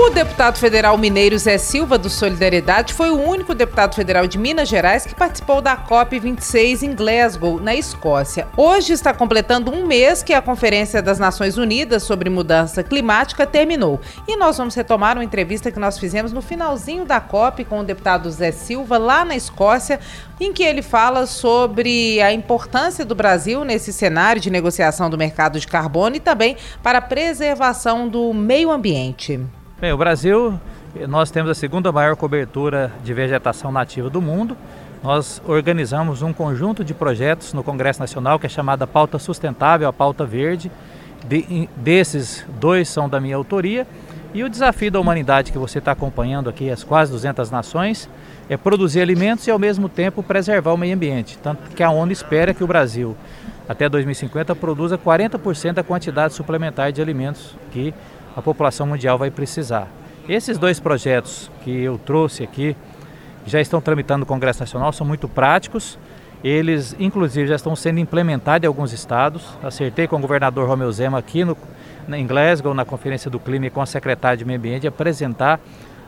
O deputado federal mineiro Zé Silva do Solidariedade foi o único deputado federal de Minas Gerais que participou da COP26 em Glasgow, na Escócia. Hoje está completando um mês que a Conferência das Nações Unidas sobre Mudança Climática terminou. E nós vamos retomar uma entrevista que nós fizemos no finalzinho da COP com o deputado Zé Silva, lá na Escócia, em que ele fala sobre a importância do Brasil nesse cenário de negociação do mercado de carbono e também para a preservação do meio ambiente. Bem, o Brasil, nós temos a segunda maior cobertura de vegetação nativa do mundo. Nós organizamos um conjunto de projetos no Congresso Nacional que é chamada Pauta Sustentável, a Pauta Verde. De, desses, dois são da minha autoria. E o desafio da humanidade que você está acompanhando aqui, as quase 200 nações, é produzir alimentos e ao mesmo tempo preservar o meio ambiente. Tanto que a ONU espera que o Brasil, até 2050, produza 40% da quantidade suplementar de alimentos que a população mundial vai precisar. Esses dois projetos que eu trouxe aqui, já estão tramitando no Congresso Nacional, são muito práticos. Eles, inclusive, já estão sendo implementados em alguns estados. Acertei com o governador Romeu Zema aqui no, em Glasgow, na Conferência do Clima, e com a secretária de Meio Ambiente, apresentar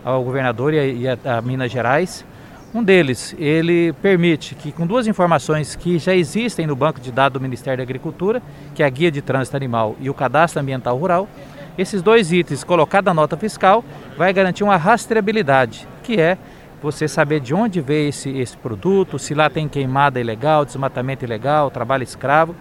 ao governador e a, e a, a Minas Gerais. Um deles, ele permite que, com duas informações que já existem no banco de dados do Ministério da Agricultura, que é a Guia de Trânsito Animal e o Cadastro Ambiental Rural, esses dois itens colocados na nota fiscal vai garantir uma rastreabilidade, que é você saber de onde veio esse, esse produto, se lá tem queimada ilegal, desmatamento ilegal, trabalho escravo,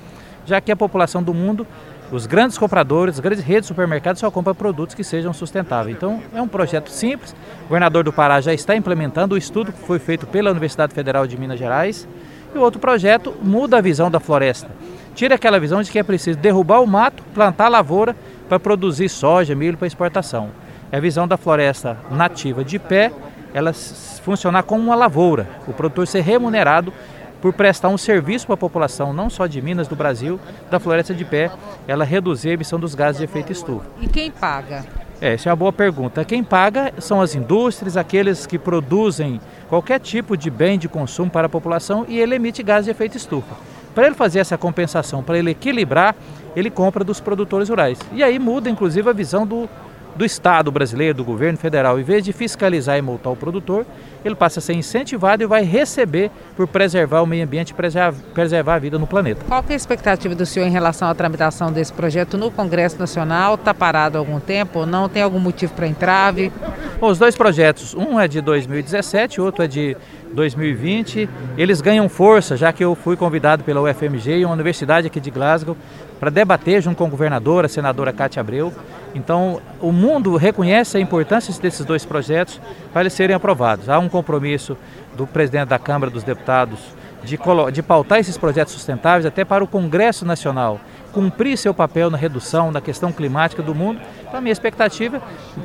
já que a população do mundo, os grandes compradores, as grandes redes de supermercados só compram produtos que sejam sustentáveis. Então é um projeto simples, o governador do Pará já está implementando, o estudo que foi feito pela Universidade Federal de Minas Gerais, e o outro projeto muda a visão da floresta. Tira aquela visão de que é preciso derrubar o mato, plantar lavoura para produzir soja, milho para exportação. É a visão da floresta nativa de pé, ela funcionar como uma lavoura, o produtor ser remunerado por prestar um serviço para a população, não só de Minas, do Brasil, da floresta de pé, ela reduzir a emissão dos gases de efeito estufa. E quem paga? É, essa é uma boa pergunta. Quem paga são as indústrias, aqueles que produzem qualquer tipo de bem de consumo para a população e ele emite gases de efeito estufa. Para ele fazer essa compensação, para ele equilibrar, ele compra dos produtores rurais. E aí muda, inclusive, a visão do, do Estado brasileiro, do governo federal. Em vez de fiscalizar e multar o produtor, ele passa a ser incentivado e vai receber por preservar o meio ambiente e preservar, a vida no planeta. Qual é a expectativa do senhor em relação à tramitação desse projeto no Congresso Nacional? Está parado há algum tempo ou não? Tem algum motivo para entrave? Bom, os dois projetos, um é de 2017, outro é de 2020. Eles ganham força, já que eu fui convidado pela UFMG, uma universidade aqui de Glasgow, para debater junto com a governadora, a senadora Cátia Abreu. Então, o mundo reconhece a importância desses dois projetos para eles serem aprovados. Há um compromisso do presidente da Câmara dos Deputados de, de pautar esses projetos sustentáveis até para o Congresso Nacional cumprir seu papel na redução da questão climática do mundo. Então, a minha expectativa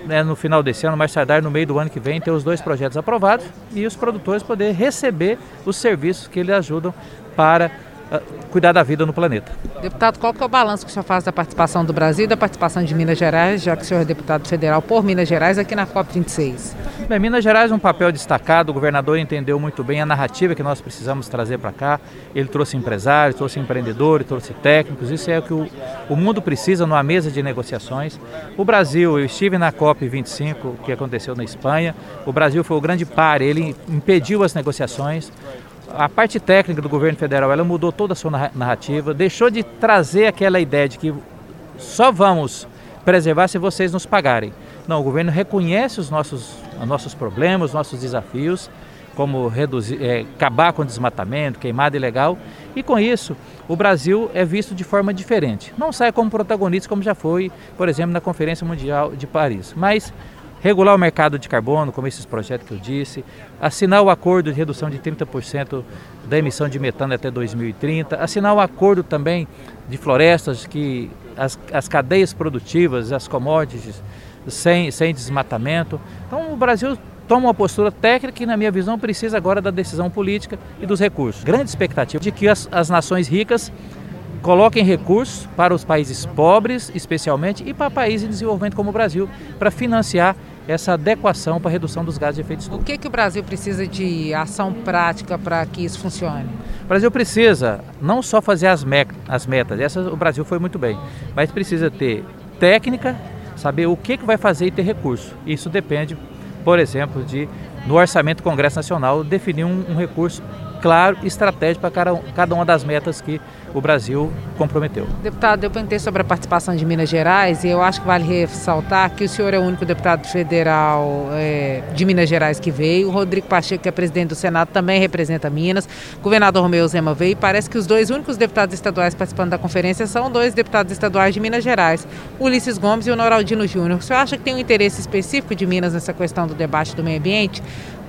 é no final desse ano, mais tardar no meio do ano que vem, ter os dois projetos aprovados e os produtores poder receber os serviços que eles ajudam para cuidar da vida no planeta. Deputado, qual que é o balanço que o senhor faz da participação do Brasil e da participação de Minas Gerais, já que o senhor é deputado federal por Minas Gerais aqui na COP26? Bem, Minas Gerais é um papel destacado, o governador entendeu muito bem a narrativa que nós precisamos trazer para cá. Ele trouxe empresários, trouxe empreendedores, trouxe técnicos, isso é o que o, o mundo precisa numa mesa de negociações. O Brasil, eu estive na COP25, que aconteceu na Espanha, o Brasil foi o grande par, ele impediu as negociações a parte técnica do governo federal ela mudou toda a sua narrativa, deixou de trazer aquela ideia de que só vamos preservar se vocês nos pagarem. Não, o governo reconhece os nossos, os nossos problemas, os nossos desafios, como reduzir, é, acabar com o desmatamento, queimada ilegal, e com isso o Brasil é visto de forma diferente. Não sai como protagonista como já foi, por exemplo, na Conferência Mundial de Paris, mas regular o mercado de carbono, como esses projetos que eu disse, assinar o acordo de redução de 30% da emissão de metano até 2030, assinar o acordo também de florestas que as, as cadeias produtivas, as commodities, sem, sem desmatamento. Então o Brasil toma uma postura técnica que, na minha visão, precisa agora da decisão política e dos recursos. Grande expectativa de que as, as nações ricas coloquem recursos para os países pobres, especialmente, e para países em desenvolvimento como o Brasil, para financiar essa adequação para a redução dos gases de efeito estufa. O que, que o Brasil precisa de ação prática para que isso funcione? O Brasil precisa não só fazer as, me as metas, essa o Brasil foi muito bem, mas precisa ter técnica, saber o que, que vai fazer e ter recurso. Isso depende, por exemplo, de no orçamento do Congresso Nacional definir um, um recurso claro e estratégico para cada, uma das metas que o Brasil comprometeu. Deputado, eu perguntei sobre a participação de Minas Gerais e eu acho que vale ressaltar que o senhor é o único deputado federal é, de Minas Gerais que veio. O Rodrigo Pacheco, que é presidente do Senado, também representa Minas. O governador Romeu Zema veio parece que os dois únicos deputados estaduais participando da conferência são dois deputados estaduais de Minas Gerais, Ulisses Gomes e o Noraldino Júnior. O senhor acha que tem um interesse específico de Minas nessa questão do debate do meio ambiente?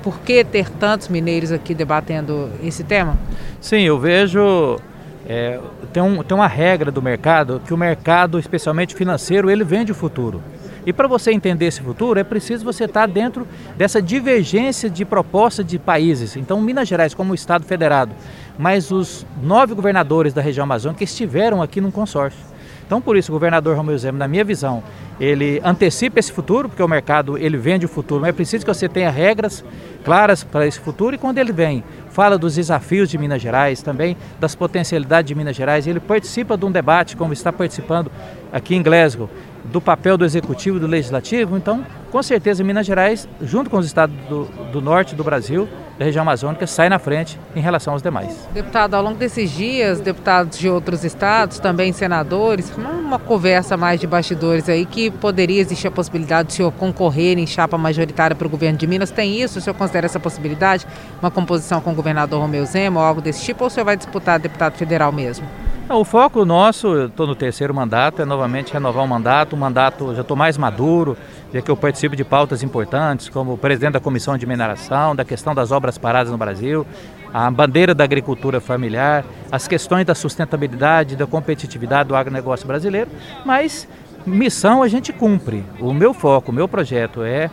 Por que ter tantos mineiros aqui debatendo esse tema? Sim, eu vejo. É, tem, um, tem uma regra do mercado que o mercado, especialmente financeiro, ele vende o futuro. E para você entender esse futuro, é preciso você estar dentro dessa divergência de proposta de países. Então, Minas Gerais, como Estado federado, mas os nove governadores da região amazônica estiveram aqui num consórcio. Então, por isso, o governador Romeu Zema, na minha visão, ele antecipa esse futuro, porque o mercado ele vende o futuro, mas é preciso que você tenha regras claras para esse futuro e quando ele vem, fala dos desafios de Minas Gerais, também das potencialidades de Minas Gerais, ele participa de um debate, como está participando aqui em Glasgow, do papel do executivo e do legislativo, então, com certeza, Minas Gerais, junto com os estados do, do norte do Brasil, da região amazônica sai na frente em relação aos demais. Deputado, ao longo desses dias, deputados de outros estados, também senadores, uma conversa mais de bastidores aí que poderia existir a possibilidade do senhor concorrer em chapa majoritária para o governo de Minas. Tem isso? O senhor considera essa possibilidade? Uma composição com o governador Romeu Zema ou algo desse tipo? Ou o senhor vai disputar deputado federal mesmo? O foco nosso, estou no terceiro mandato, é novamente renovar o mandato. O mandato já estou mais maduro, já que eu participo de pautas importantes, como presidente da Comissão de Mineração, da questão das obras paradas no Brasil, a bandeira da agricultura familiar, as questões da sustentabilidade, da competitividade do agronegócio brasileiro. Mas missão a gente cumpre. O meu foco, o meu projeto é é,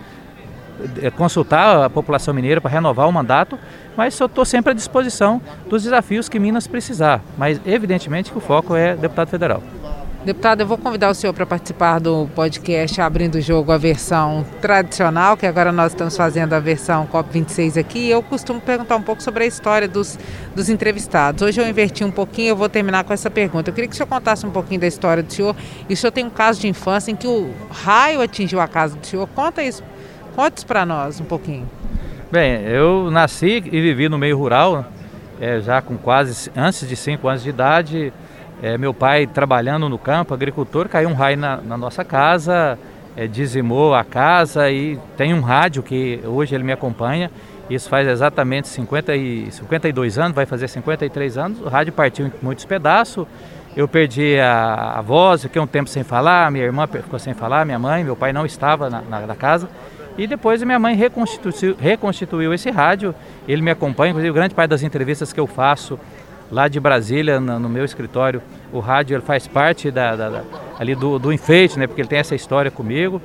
consultar a população mineira para renovar o mandato, mas eu estou sempre à disposição dos desafios que Minas precisar. Mas evidentemente que o foco é deputado federal. Deputado, eu vou convidar o senhor para participar do podcast Abrindo o Jogo, a versão tradicional, que agora nós estamos fazendo a versão COP26 aqui. Eu costumo perguntar um pouco sobre a história dos, dos entrevistados. Hoje eu inverti um pouquinho, eu vou terminar com essa pergunta. Eu queria que o senhor contasse um pouquinho da história do senhor. E o senhor tem um caso de infância em que o raio atingiu a casa do senhor. Conta isso Conte para nós um pouquinho. Bem, eu nasci e vivi no meio rural, é, já com quase antes de 5 anos de idade. É, meu pai trabalhando no campo, agricultor, caiu um raio na, na nossa casa, é, dizimou a casa e tem um rádio que hoje ele me acompanha. Isso faz exatamente 50 e, 52 anos, vai fazer 53 anos. O rádio partiu em muitos pedaços. Eu perdi a, a voz, fiquei um tempo sem falar, minha irmã ficou sem falar, minha mãe, meu pai não estava na, na, na casa. E depois minha mãe reconstituiu, reconstituiu esse rádio. Ele me acompanha, inclusive grande parte das entrevistas que eu faço lá de Brasília, no, meu escritório, o rádio ele faz parte da, da, da, ali do, do enfeite, né? Porque ele tem essa história comigo.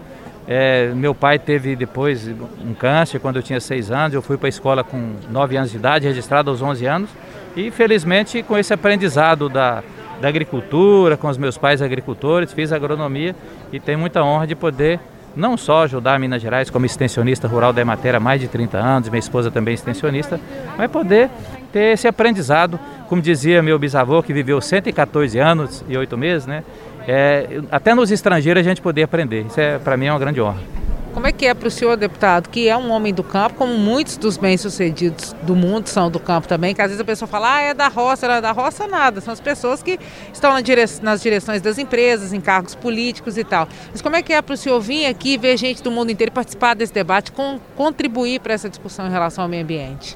É, meu pai teve depois um câncer quando eu tinha seis anos. Eu fui para a escola com nove anos de idade, registrado aos 11 anos. E felizmente com esse aprendizado da, da agricultura, com os meus pais agricultores, fiz agronomia e tenho muita honra de poder não só ajudar Minas Gerais como extensionista rural da Emater há mais de 30 anos, minha esposa também é extensionista, mas poder ter esse aprendizado, como dizia meu bisavô, que viveu 114 anos e 8 meses, né? É, até nos estrangeiros a gente poder aprender. Isso é para mim é uma grande honra. Como é que é para o senhor, deputado, que é um homem do campo, como muitos dos bem-sucedidos do mundo são do campo também, que às vezes a pessoa fala, ah, é da roça, é da roça, nada. São as pessoas que estão na dire... nas direções das empresas, em cargos políticos e tal. Mas como é que é para o senhor vir aqui, ver gente do mundo inteiro participar desse debate, com... contribuir para essa discussão em relação ao meio ambiente?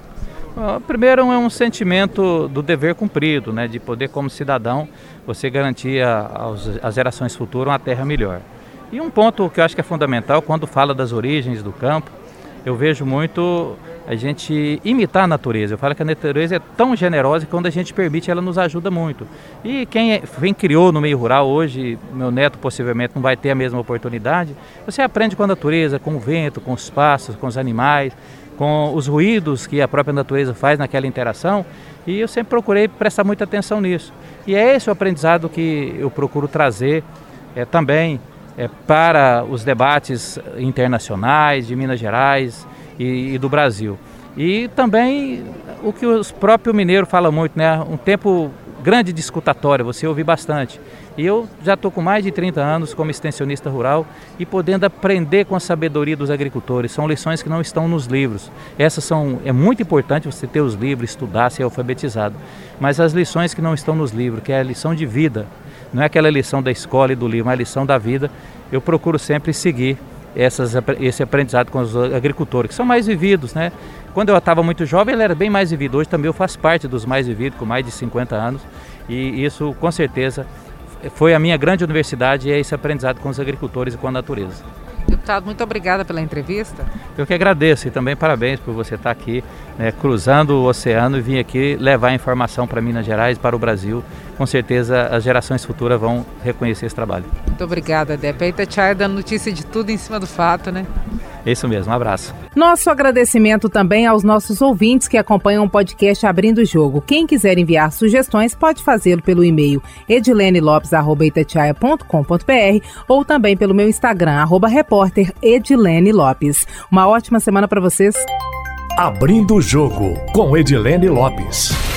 Primeiro é um sentimento do dever cumprido, né, de poder como cidadão você garantir às gerações futuras uma terra melhor. E um ponto que eu acho que é fundamental, quando fala das origens do campo, eu vejo muito a gente imitar a natureza. Eu falo que a natureza é tão generosa que quando a gente permite, ela nos ajuda muito. E quem, é, quem criou no meio rural hoje, meu neto possivelmente não vai ter a mesma oportunidade, você aprende com a natureza, com o vento, com os passos, com os animais, com os ruídos que a própria natureza faz naquela interação. E eu sempre procurei prestar muita atenção nisso. E é esse o aprendizado que eu procuro trazer é, também é, para os debates internacionais de Minas Gerais e, e do Brasil. E também o que o próprio mineiro fala muito, né? Um tempo grande de escutatória, você ouve bastante. E eu já estou com mais de 30 anos como extensionista rural e podendo aprender com a sabedoria dos agricultores. São lições que não estão nos livros. Essas são é muito importante você ter os livros, estudar, ser alfabetizado. Mas as lições que não estão nos livros, que é a lição de vida, não é aquela lição da escola e do livro, mas a lição da vida, eu procuro sempre seguir essas, esse aprendizado com os agricultores, que são mais vividos, né? Quando eu estava muito jovem, ele era bem mais vivido. Hoje também eu faço parte dos mais vividos, com mais de 50 anos. E isso, com certeza, foi a minha grande universidade é esse aprendizado com os agricultores e com a natureza. Deputado, muito obrigada pela entrevista. Eu que agradeço e também parabéns por você estar aqui, né, cruzando o oceano e vir aqui levar informação para Minas Gerais, para o Brasil. Com certeza as gerações futuras vão reconhecer esse trabalho. Muito obrigada, Depa. Itatiaia dando notícia de tudo em cima do fato, né? Isso mesmo, um abraço. Nosso agradecimento também aos nossos ouvintes que acompanham o podcast Abrindo o Jogo. Quem quiser enviar sugestões pode fazê-lo pelo e-mail edilenelopes.com.br ou também pelo meu Instagram, arroba repórter Edilene Lopes. Uma ótima semana para vocês. Abrindo o Jogo com Edilene Lopes.